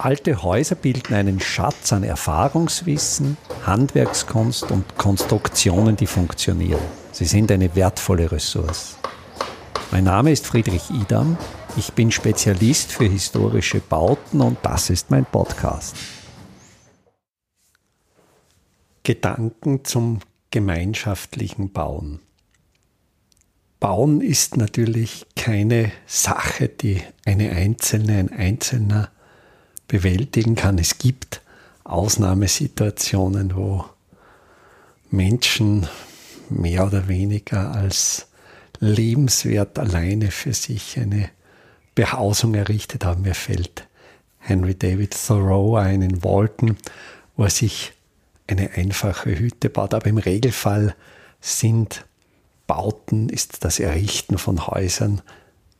Alte Häuser bilden einen Schatz an Erfahrungswissen, Handwerkskunst und Konstruktionen, die funktionieren. Sie sind eine wertvolle Ressource. Mein Name ist Friedrich Idam. Ich bin Spezialist für historische Bauten und das ist mein Podcast. Gedanken zum gemeinschaftlichen Bauen. Bauen ist natürlich keine Sache, die eine Einzelne, ein Einzelner bewältigen kann. Es gibt Ausnahmesituationen, wo Menschen mehr oder weniger als lebenswert alleine für sich eine Behausung errichtet haben. Mir fällt Henry David Thoreau ein in Walton, wo er sich eine einfache Hütte baut. Aber im Regelfall sind Bauten, ist das Errichten von Häusern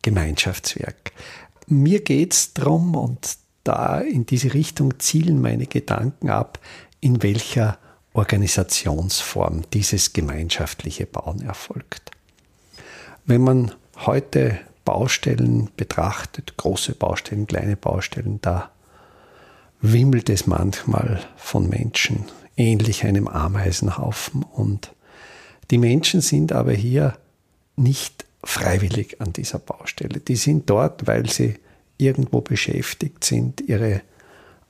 Gemeinschaftswerk. Mir geht es darum, und da in diese Richtung zielen meine Gedanken ab, in welcher Organisationsform dieses gemeinschaftliche Bauen erfolgt. Wenn man heute Baustellen betrachtet, große Baustellen, kleine Baustellen, da wimmelt es manchmal von Menschen, ähnlich einem Ameisenhaufen. Und die Menschen sind aber hier nicht freiwillig an dieser Baustelle. Die sind dort, weil sie irgendwo beschäftigt sind, ihre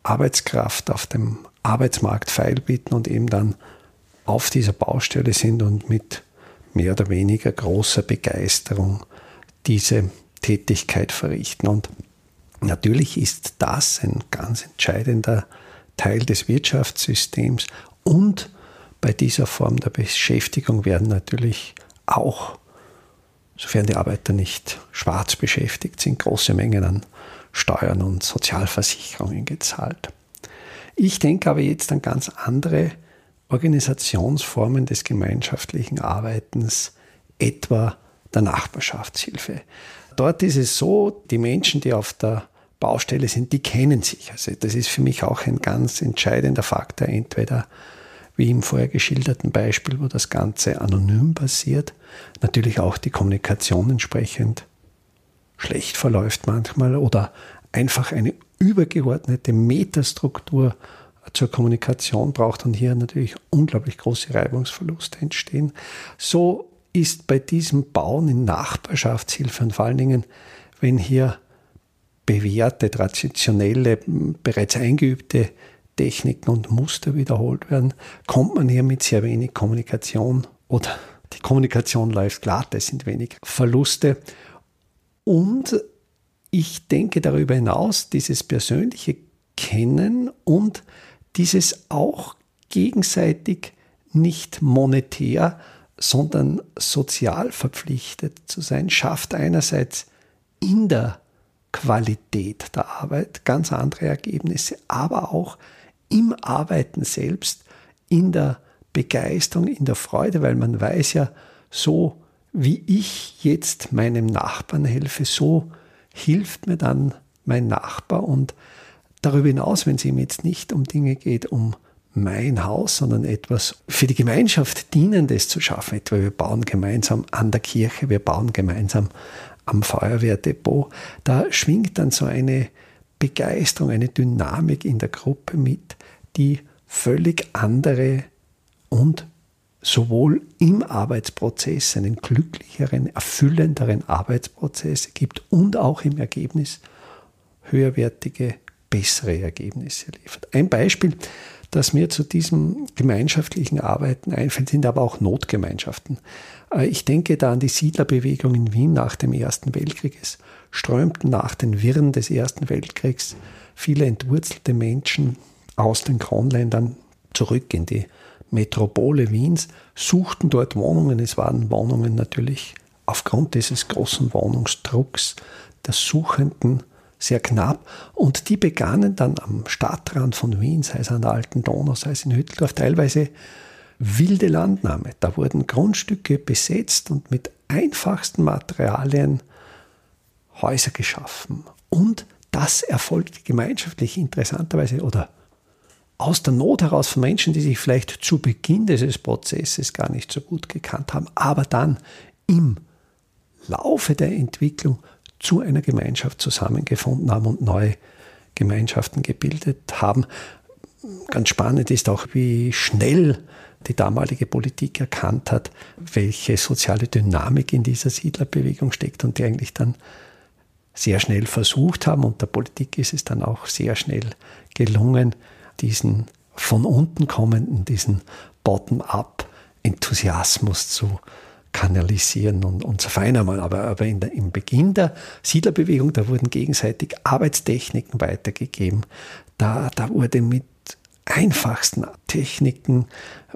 Arbeitskraft auf dem Arbeitsmarkt feilbieten und eben dann auf dieser Baustelle sind und mit mehr oder weniger großer Begeisterung diese Tätigkeit verrichten. Und natürlich ist das ein ganz entscheidender Teil des Wirtschaftssystems und bei dieser Form der Beschäftigung werden natürlich auch, sofern die Arbeiter nicht schwarz beschäftigt sind, große Mengen an Steuern und Sozialversicherungen gezahlt. Ich denke aber jetzt an ganz andere Organisationsformen des gemeinschaftlichen Arbeitens, etwa der Nachbarschaftshilfe. Dort ist es so, die Menschen, die auf der Baustelle sind, die kennen sich. Also das ist für mich auch ein ganz entscheidender Faktor, entweder wie im vorher geschilderten Beispiel, wo das Ganze anonym passiert, natürlich auch die Kommunikation entsprechend schlecht verläuft manchmal oder einfach eine übergeordnete Metastruktur zur Kommunikation braucht und hier natürlich unglaublich große Reibungsverluste entstehen. So ist bei diesem Bauen in Nachbarschaftshilfe und vor allen Dingen, wenn hier bewährte, traditionelle, bereits eingeübte Techniken und Muster wiederholt werden, kommt man hier mit sehr wenig Kommunikation. Oder die Kommunikation läuft glatt, es sind wenig Verluste. Und ich denke darüber hinaus, dieses persönliche Kennen und dieses auch gegenseitig nicht monetär, sondern sozial verpflichtet zu sein, schafft einerseits in der Qualität der Arbeit ganz andere Ergebnisse, aber auch im Arbeiten selbst, in der Begeisterung, in der Freude, weil man weiß ja, so wie ich jetzt meinem Nachbarn helfe, so hilft mir dann mein Nachbar. Und darüber hinaus, wenn es ihm jetzt nicht um Dinge geht, um mein Haus, sondern etwas für die Gemeinschaft Dienendes zu schaffen. Etwa wir bauen gemeinsam an der Kirche, wir bauen gemeinsam am Feuerwehrdepot. Da schwingt dann so eine Begeisterung, eine Dynamik in der Gruppe mit, die völlig andere und sowohl im Arbeitsprozess einen glücklicheren, erfüllenderen Arbeitsprozess gibt und auch im Ergebnis höherwertige, bessere Ergebnisse liefert. Ein Beispiel, das mir zu diesem gemeinschaftlichen Arbeiten einfällt, sind aber auch Notgemeinschaften. Äh, ich denke da an die Siedlerbewegung in Wien nach dem Ersten Weltkrieg. Es strömten nach den Wirren des Ersten Weltkriegs viele entwurzelte Menschen aus den Kronländern zurück in die Metropole Wiens, suchten dort Wohnungen. Es waren Wohnungen natürlich aufgrund dieses großen Wohnungsdrucks der Suchenden sehr knapp. Und die begannen dann am Stadtrand von Wien, sei es an der Alten Donau, sei es in Hütteldorf, teilweise wilde Landnahme. Da wurden Grundstücke besetzt und mit einfachsten Materialien Häuser geschaffen. Und das erfolgte gemeinschaftlich interessanterweise oder aus der Not heraus von Menschen, die sich vielleicht zu Beginn dieses Prozesses gar nicht so gut gekannt haben, aber dann im Laufe der Entwicklung zu einer Gemeinschaft zusammengefunden haben und neue Gemeinschaften gebildet haben. Ganz spannend ist auch, wie schnell die damalige Politik erkannt hat, welche soziale Dynamik in dieser Siedlerbewegung steckt und die eigentlich dann sehr schnell versucht haben. Und der Politik ist es dann auch sehr schnell gelungen, diesen von unten kommenden, diesen Bottom-up-Enthusiasmus zu kanalisieren und, und zu vereinnahmen. Aber, aber in der, im Beginn der Siedlerbewegung, da wurden gegenseitig Arbeitstechniken weitergegeben. Da, da wurde mit einfachsten Techniken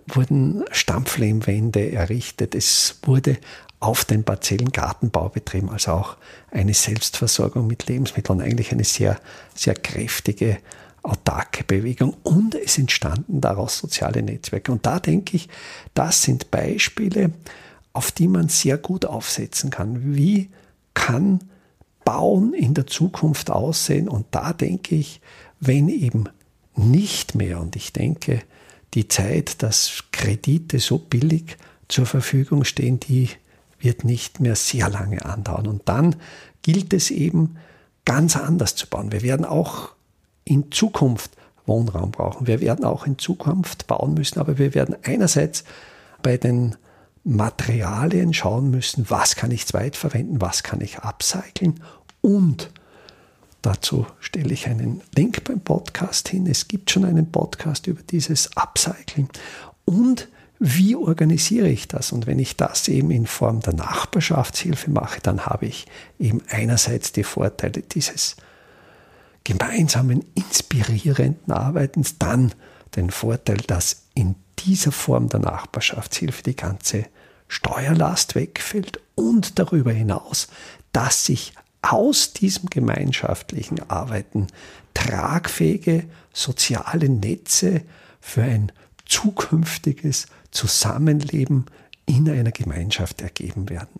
wurden Stampflehmwände errichtet. Es wurde auf den Parzellen Gartenbau betrieben, also auch eine Selbstversorgung mit Lebensmitteln, eigentlich eine sehr, sehr kräftige, autarke Bewegung. Und es entstanden daraus soziale Netzwerke. Und da denke ich, das sind Beispiele, auf die man sehr gut aufsetzen kann. Wie kann Bauen in der Zukunft aussehen? Und da denke ich, wenn eben nicht mehr, und ich denke, die Zeit, dass Kredite so billig zur Verfügung stehen, die wird nicht mehr sehr lange andauern. Und dann gilt es eben ganz anders zu bauen. Wir werden auch in Zukunft Wohnraum brauchen. Wir werden auch in Zukunft bauen müssen, aber wir werden einerseits bei den Materialien schauen müssen, was kann ich zweitverwenden, was kann ich upcyclen und dazu stelle ich einen Link beim Podcast hin. Es gibt schon einen Podcast über dieses Upcycling und wie organisiere ich das? Und wenn ich das eben in Form der Nachbarschaftshilfe mache, dann habe ich eben einerseits die Vorteile dieses gemeinsamen, inspirierenden Arbeitens, dann den Vorteil, dass in dieser Form der Nachbarschaftshilfe die ganze Steuerlast wegfällt und darüber hinaus, dass sich aus diesem gemeinschaftlichen Arbeiten tragfähige soziale Netze für ein zukünftiges Zusammenleben in einer Gemeinschaft ergeben werden.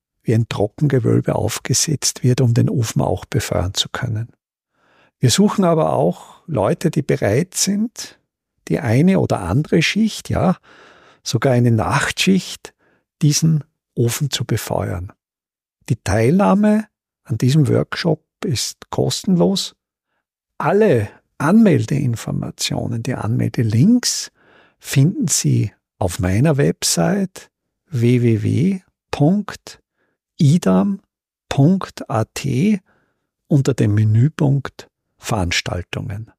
wie ein Trockengewölbe aufgesetzt wird, um den Ofen auch befeuern zu können. Wir suchen aber auch Leute, die bereit sind, die eine oder andere Schicht, ja, sogar eine Nachtschicht, diesen Ofen zu befeuern. Die Teilnahme an diesem Workshop ist kostenlos. Alle Anmeldeinformationen, die Anmeldelinks finden Sie auf meiner Website www.idam.at unter dem Menüpunkt Veranstaltungen.